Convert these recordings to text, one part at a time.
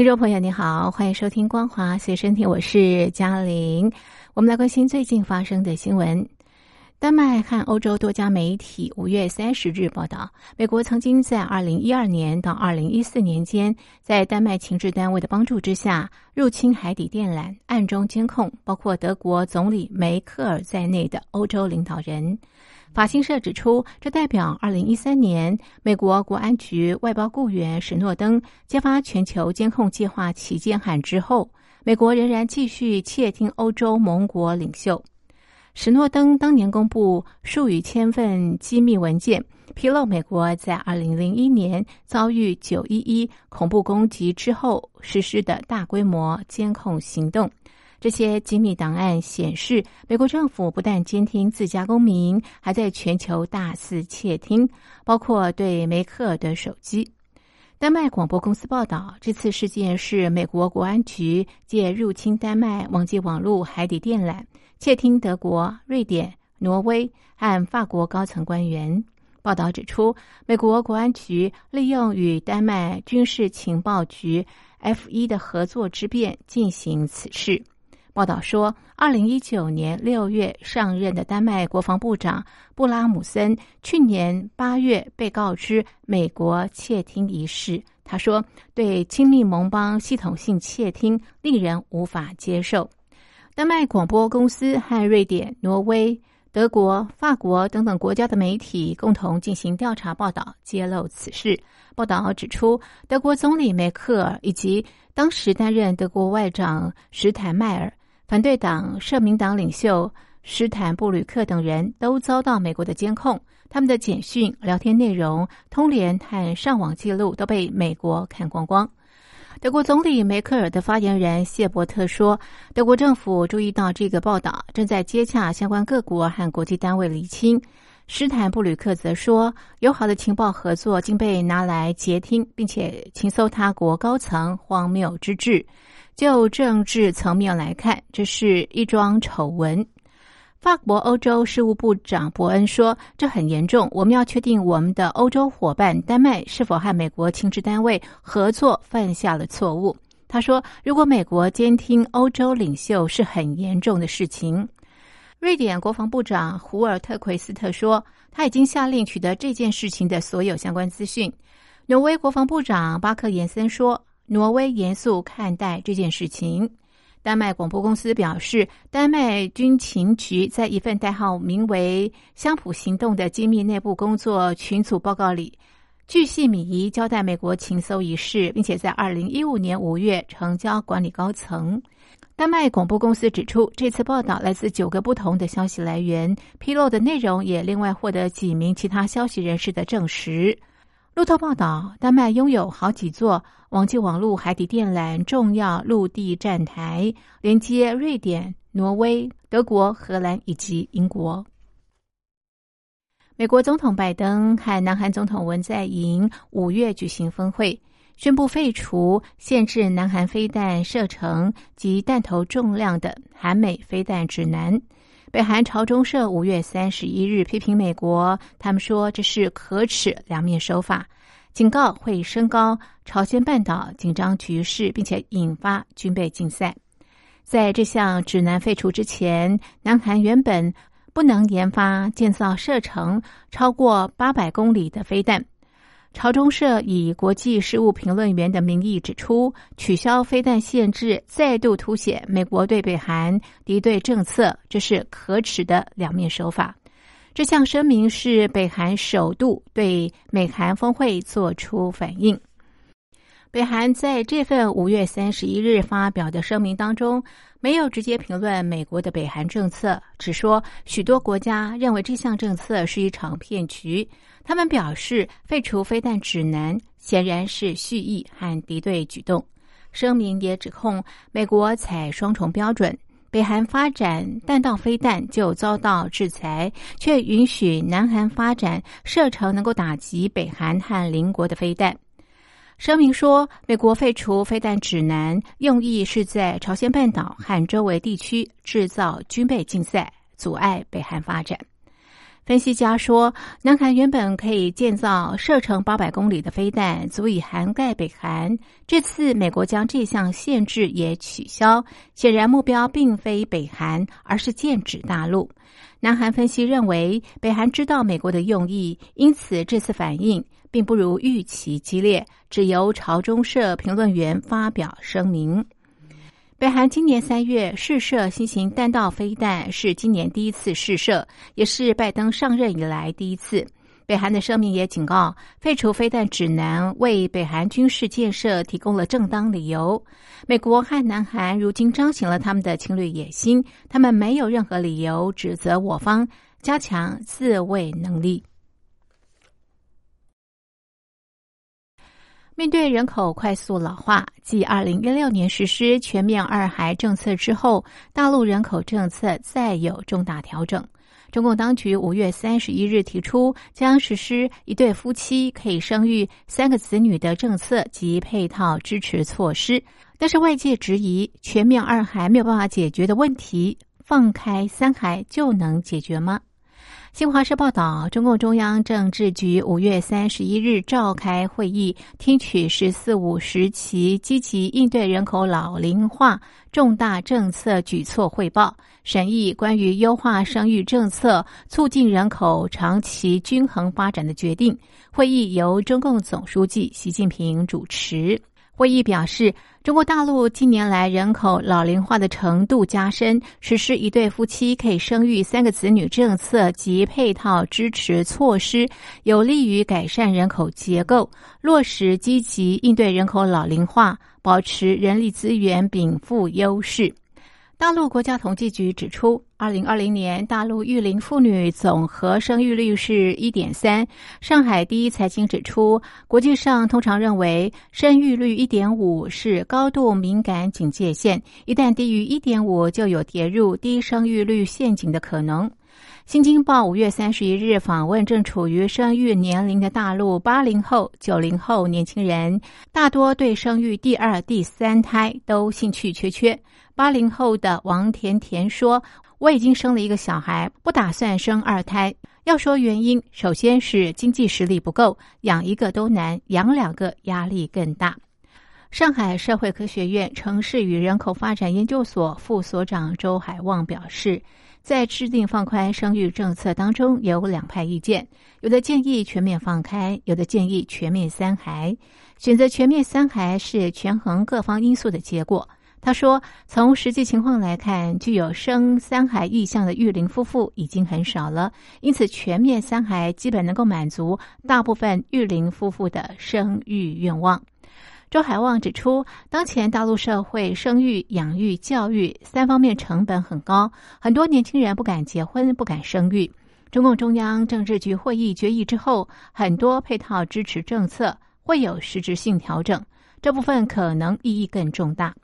听众朋友，你好，欢迎收听《光华随身听》，我是嘉玲。我们来关心最近发生的新闻。丹麦和欧洲多家媒体五月三十日报道，美国曾经在二零一二年到二零一四年间，在丹麦情治单位的帮助之下，入侵海底电缆，暗中监控包括德国总理梅克尔在内的欧洲领导人。法新社指出，这代表二零一三年美国国安局外包雇员史诺登揭发全球监控计划旗舰喊之后，美国仍然继续窃听欧洲盟国领袖。史诺登当年公布数以千份机密文件，披露美国在二零零一年遭遇九一一恐怖攻击之后实施的大规模监控行动。这些机密档案显示，美国政府不但监听自家公民，还在全球大肆窃听，包括对梅克尔的手机。丹麦广播公司报道，这次事件是美国国安局借入侵丹麦网际网络海底电缆，窃听德国、瑞典、挪威和法国高层官员。报道指出，美国国安局利用与丹麦军事情报局 F 一的合作之便进行此事。报道说，二零一九年六月上任的丹麦国防部长布拉姆森去年八月被告知美国窃听一事。他说：“对亲密盟邦系统性窃听令人无法接受。”丹麦广播公司和瑞典、挪威、德国、法国等等国家的媒体共同进行调查报道，揭露此事。报道指出，德国总理梅克尔以及当时担任德国外长史坦迈尔。反对党社民党领袖施坦布吕克等人都遭到美国的监控，他们的简讯、聊天内容、通联和上网记录都被美国看光光。德国总理梅克尔的发言人谢伯特说：“德国政府注意到这个报道，正在接洽相关各国和国际单位厘清。”施坦布吕克则说：“友好的情报合作竟被拿来截听，并且情搜他国高层，荒谬之至。”就政治层面来看，这是一桩丑闻。法国欧洲事务部长伯恩说：“这很严重，我们要确定我们的欧洲伙伴丹麦是否和美国情治单位合作犯下了错误。”他说：“如果美国监听欧洲领袖是很严重的事情。”瑞典国防部长胡尔特奎斯特说：“他已经下令取得这件事情的所有相关资讯。”挪威国防部长巴克延森说。挪威严肃看待这件事情。丹麦广播公司表示，丹麦军情局在一份代号名为“香普行动”的机密内部工作群组报告里，据细米仪交代美国情搜一事，并且在二零一五年五月成交管理高层。丹麦广播公司指出，这次报道来自九个不同的消息来源，披露的内容也另外获得几名其他消息人士的证实。路透报道，丹麦拥有好几座网际网络海底电缆重要陆地站台，连接瑞典、挪威、德国、荷兰以及英国。美国总统拜登和南韩总统文在寅五月举行峰会，宣布废除限制南韩飞弹射程及弹头重量的韩美飞弹指南。北韩朝中社五月三十一日批评美国，他们说这是可耻两面手法，警告会升高朝鲜半岛紧张局势，并且引发军备竞赛。在这项指南废除之前，南韩原本不能研发建造射程超过八百公里的飞弹。朝中社以国际事务评论员的名义指出，取消飞弹限制，再度凸显美国对北韩敌对政策，这是可耻的两面手法。这项声明是北韩首度对美韩峰会作出反应。北韩在这份五月三十一日发表的声明当中，没有直接评论美国的北韩政策，只说许多国家认为这项政策是一场骗局。他们表示，废除飞弹指南显然是蓄意和敌对举动。声明也指控美国采双重标准，北韩发展弹道飞弹就遭到制裁，却允许南韩发展射程能够打击北韩和邻国的飞弹。声明说，美国废除飞弹指南，用意是在朝鲜半岛和周围地区制造军备竞赛，阻碍北韩发展。分析家说，南韩原本可以建造射程八百公里的飞弹，足以涵盖北韩。这次美国将这项限制也取消，显然目标并非北韩，而是剑指大陆。南韩分析认为，北韩知道美国的用意，因此这次反应并不如预期激烈。只由朝中社评论员发表声明。北韩今年三月试射新型弹道飞弹，是今年第一次试射，也是拜登上任以来第一次。北韩的声明也警告，废除飞弹指南为北韩军事建设提供了正当理由。美国和南韩如今彰显了他们的侵略野心，他们没有任何理由指责我方加强自卫能力。面对人口快速老化，继二零一六年实施全面二孩政策之后，大陆人口政策再有重大调整。中共当局五月三十一日提出，将实施一对夫妻可以生育三个子女的政策及配套支持措施。但是外界质疑，全面二孩没有办法解决的问题，放开三孩就能解决吗？新华社报道，中共中央政治局五月三十一日召开会议，听取“十四五”时期积极应对人口老龄化重大政策举措汇报，审议关于优化生育政策、促进人口长期均衡发展的决定。会议由中共总书记习近平主持。会议表示，中国大陆近年来人口老龄化的程度加深，实施一对夫妻可以生育三个子女政策及配套支持措施，有利于改善人口结构，落实积极应对人口老龄化，保持人力资源禀赋优势。大陆国家统计局指出，二零二零年大陆育龄妇女总和生育率是一点三。上海第一财经指出，国际上通常认为生育率一点五是高度敏感警戒线，一旦低于一点五，就有跌入低生育率陷阱的可能。新京报五月三十一日访问正处于生育年龄的大陆八零后、九零后年轻人，大多对生育第二、第三胎都兴趣缺缺。八零后的王甜甜说：“我已经生了一个小孩，不打算生二胎。要说原因，首先是经济实力不够，养一个都难，养两个压力更大。”上海社会科学院城市与人口发展研究所副所长周海旺表示，在制定放宽生育政策当中有两派意见，有的建议全面放开，有的建议全面三孩。选择全面三孩是权衡各方因素的结果。他说：“从实际情况来看，具有生三孩意向的育龄夫妇已经很少了，因此全面三孩基本能够满足大部分育龄夫妇的生育愿望。”周海旺指出，当前大陆社会生育、养育、教育三方面成本很高，很多年轻人不敢结婚、不敢生育。中共中央政治局会议决议之后，很多配套支持政策会有实质性调整，这部分可能意义更重大。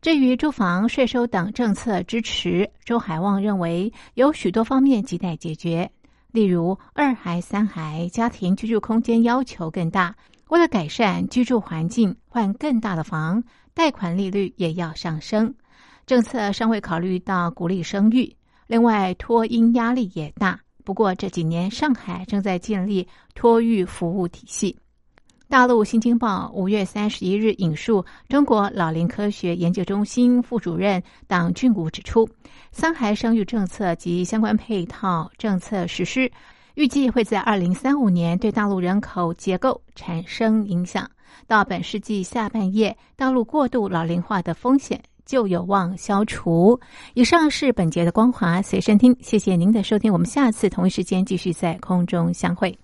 至于住房、税收等政策支持，周海旺认为有许多方面亟待解决。例如，二孩、三孩家庭居住空间要求更大，为了改善居住环境，换更大的房，贷款利率也要上升。政策尚未考虑到鼓励生育，另外托婴压力也大。不过这几年，上海正在建立托育服务体系。大陆《新京报》五月三十一日引述中国老龄科学研究中心副主任党俊武指出，三孩生育政策及相关配套政策实施，预计会在二零三五年对大陆人口结构产生影响。到本世纪下半叶，大陆过度老龄化的风险就有望消除。以上是本节的光华随身听，谢谢您的收听，我们下次同一时间继续在空中相会。